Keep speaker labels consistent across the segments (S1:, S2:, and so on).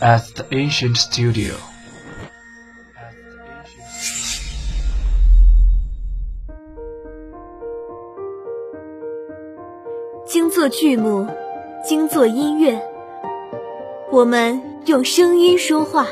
S1: at the ancient studio.
S2: 精作剧目，精作音乐，我们用声音说话。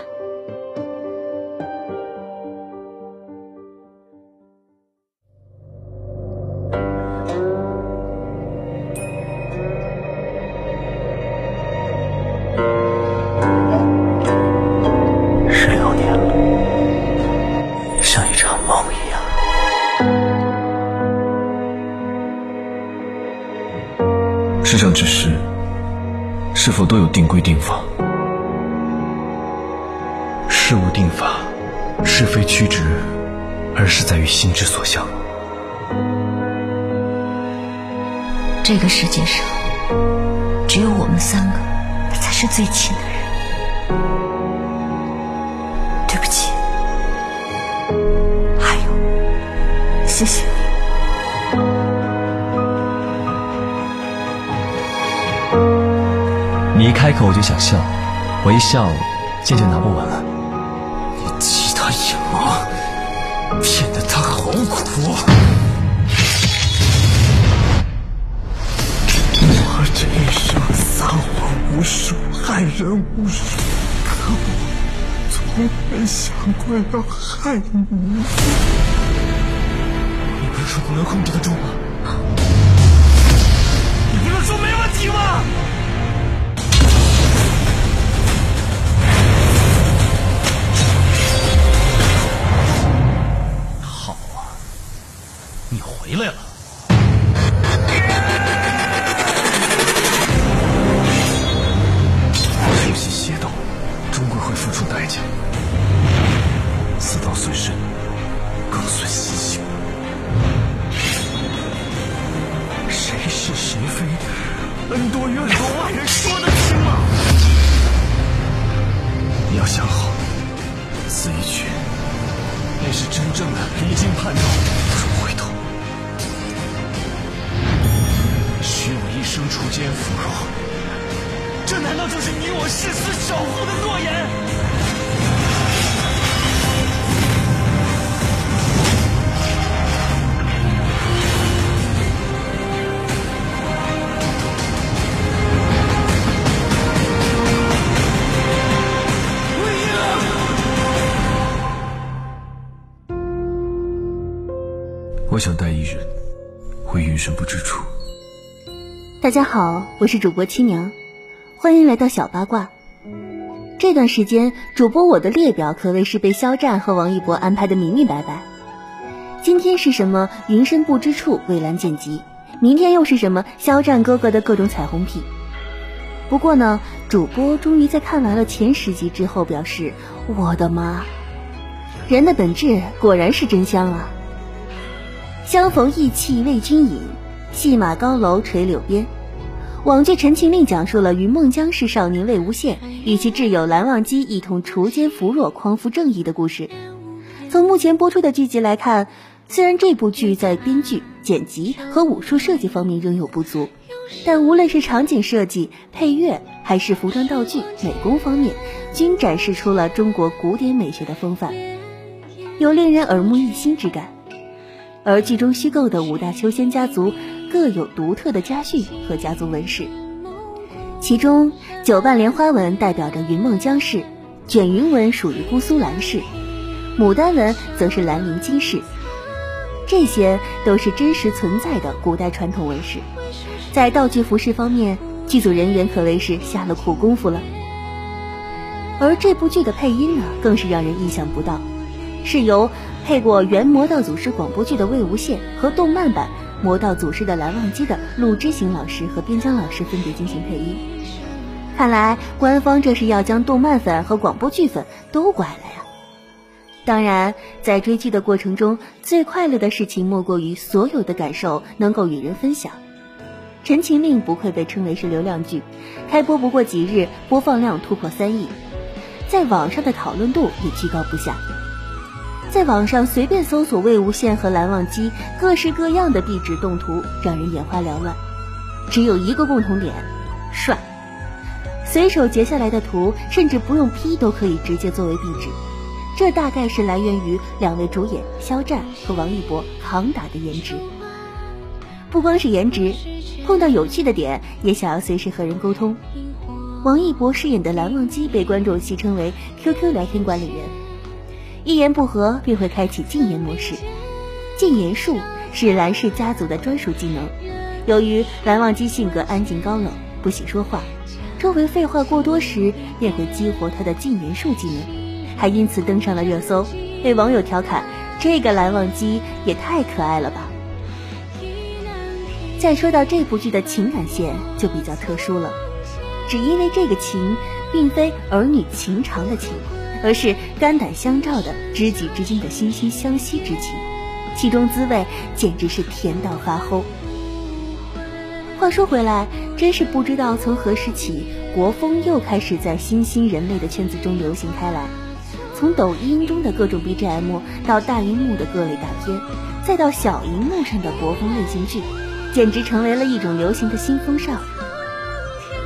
S3: 世上之事，是否都有定规定法？事无定法，是非曲直，而是在于心之所向。
S4: 这个世界上，只有我们三个才是最亲的人。对不起，还有，谢谢
S3: 开口我就想笑，我一笑，剑就拿不稳了。你欺他眼盲，骗得他好苦。我这一生撒谎无数，害人无数，可我从没想过要害你。你不是说不能控制得住吗？你不是说没问题吗？恩多怨多，外人说得清吗？你要想好，此一去，那是真正的离经叛道，不回头。许我一生锄奸扶弱，这难道就是你我誓死守护的诺言？我想带一人回云深不知处。
S2: 大家好，我是主播七娘，欢迎来到小八卦。这段时间，主播我的列表可谓是被肖战和王一博安排的明明白白。今天是什么云深不知处蔚蓝剪辑，明天又是什么肖战哥哥的各种彩虹屁。不过呢，主播终于在看完了前十集之后表示：“我的妈，人的本质果然是真香啊！”相逢意气为君饮，戏马高楼垂柳边。网剧《陈情令》讲述了与孟姜氏少年魏无羡与其挚友蓝忘机一同锄奸扶弱、匡扶正义的故事。从目前播出的剧集来看，虽然这部剧在编剧、剪辑和武术设计方面仍有不足，但无论是场景设计、配乐，还是服装道具、美工方面，均展示出了中国古典美学的风范，有令人耳目一新之感。而剧中虚构的五大修仙家族各有独特的家训和家族纹饰，其中九瓣莲花纹代表着云梦江氏，卷云纹属于姑苏蓝氏，牡丹纹则是兰陵金氏。这些都是真实存在的古代传统纹饰，在道具服饰方面，剧组人员可谓是下了苦功夫了。而这部剧的配音呢，更是让人意想不到，是由。配过原《魔道祖师》广播剧的魏无羡和动漫版《魔道祖师》的蓝忘机的陆之行老师和边疆老师分别进行配音。看来官方这是要将动漫粉和广播剧粉都拐了呀！当然，在追剧的过程中，最快乐的事情莫过于所有的感受能够与人分享。《陈情令》不愧被称为是流量剧，开播不过几日，播放量突破三亿，在网上的讨论度也居高不下。在网上随便搜索魏无羡和蓝忘机各式各样的壁纸动图，让人眼花缭乱。只有一个共同点，帅。随手截下来的图，甚至不用 P 都可以直接作为壁纸。这大概是来源于两位主演肖战和王一博扛打的颜值。不光是颜值，碰到有趣的点也想要随时和人沟通。王一博饰演的蓝忘机被观众戏称为 QQ 聊天管理员，一言不合便会开启禁言模式。禁言术是蓝氏家族的专属技能。由于蓝忘机性格安静高冷，不喜说话，周围废话过多时便会激活他的禁言术技能。还因此登上了热搜，被网友调侃：“这个蓝忘机也太可爱了吧！”再说到这部剧的情感线就比较特殊了，只因为这个情并非儿女情长的情，而是肝胆相照的知己之间的惺惺相惜之情，其中滋味简直是甜到发齁。话说回来，真是不知道从何时起，国风又开始在新兴人类的圈子中流行开来。从抖音中的各种 BGM 到大荧幕的各类大片，再到小荧幕上的国风类型剧，简直成为了一种流行的新风尚。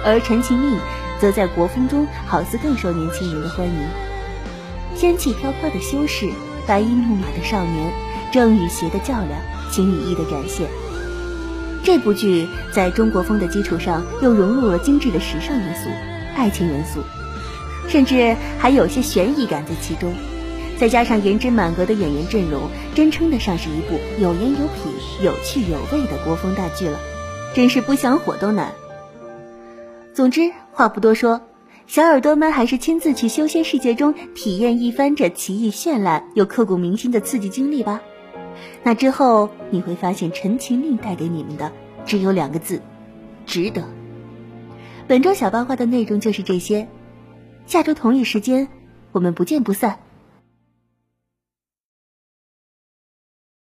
S2: 而《陈情令》则在国风中好似更受年轻人的欢迎。仙气飘飘的修士，白衣怒马的少年，正与邪的较量，情与义的展现。这部剧在中国风的基础上，又融入了精致的时尚元素、爱情元素。甚至还有些悬疑感在其中，再加上颜值满格的演员阵容，真称得上是一部有颜有品、有趣有味的国风大剧了，真是不想火都难。总之，话不多说，小耳朵们还是亲自去修仙世界中体验一番这奇异绚烂又刻骨铭心的刺激经历吧。那之后你会发现，《陈情令》带给你们的只有两个字：值得。本周小八卦的内容就是这些。下周同一时间，我们不见不散。